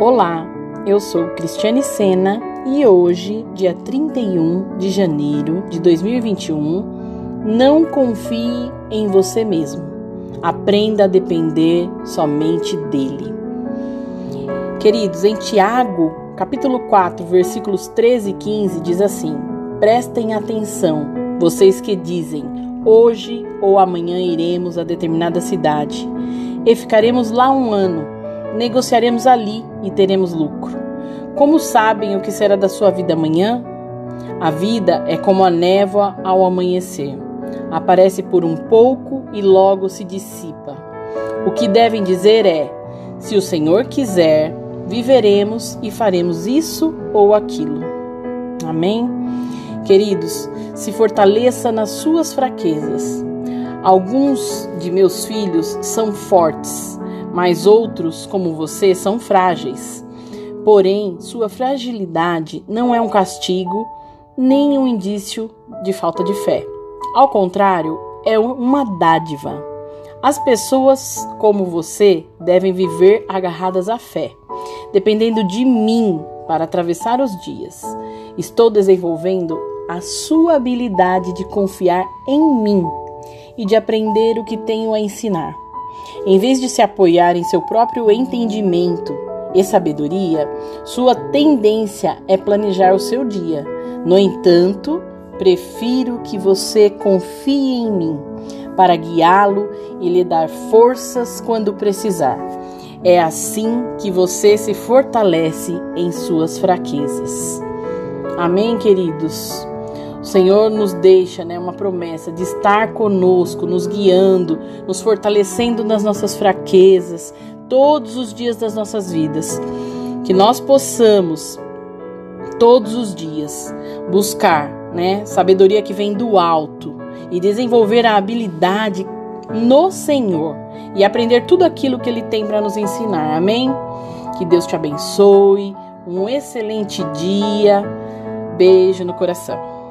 Olá, eu sou Cristiane Sena e hoje, dia 31 de janeiro de 2021, não confie em você mesmo. Aprenda a depender somente dele. Queridos, em Tiago, capítulo 4, versículos 13 e 15, diz assim: Prestem atenção, vocês que dizem: Hoje ou amanhã iremos a determinada cidade e ficaremos lá um ano. Negociaremos ali e teremos lucro. Como sabem o que será da sua vida amanhã? A vida é como a névoa ao amanhecer. Aparece por um pouco e logo se dissipa. O que devem dizer é: se o Senhor quiser, viveremos e faremos isso ou aquilo. Amém? Queridos, se fortaleça nas suas fraquezas. Alguns de meus filhos são fortes, mas outros, como você, são frágeis. Porém, sua fragilidade não é um castigo nem um indício de falta de fé. Ao contrário, é uma dádiva. As pessoas como você devem viver agarradas à fé, dependendo de mim para atravessar os dias. Estou desenvolvendo a sua habilidade de confiar em mim e de aprender o que tenho a ensinar. Em vez de se apoiar em seu próprio entendimento e sabedoria, sua tendência é planejar o seu dia. No entanto, prefiro que você confie em mim para guiá-lo e lhe dar forças quando precisar. É assim que você se fortalece em suas fraquezas. Amém, queridos? O Senhor nos deixa né, uma promessa de estar conosco, nos guiando, nos fortalecendo nas nossas fraquezas, todos os dias das nossas vidas. Que nós possamos, todos os dias, buscar né, sabedoria que vem do alto e desenvolver a habilidade no Senhor e aprender tudo aquilo que Ele tem para nos ensinar. Amém? Que Deus te abençoe. Um excelente dia. Beijo no coração.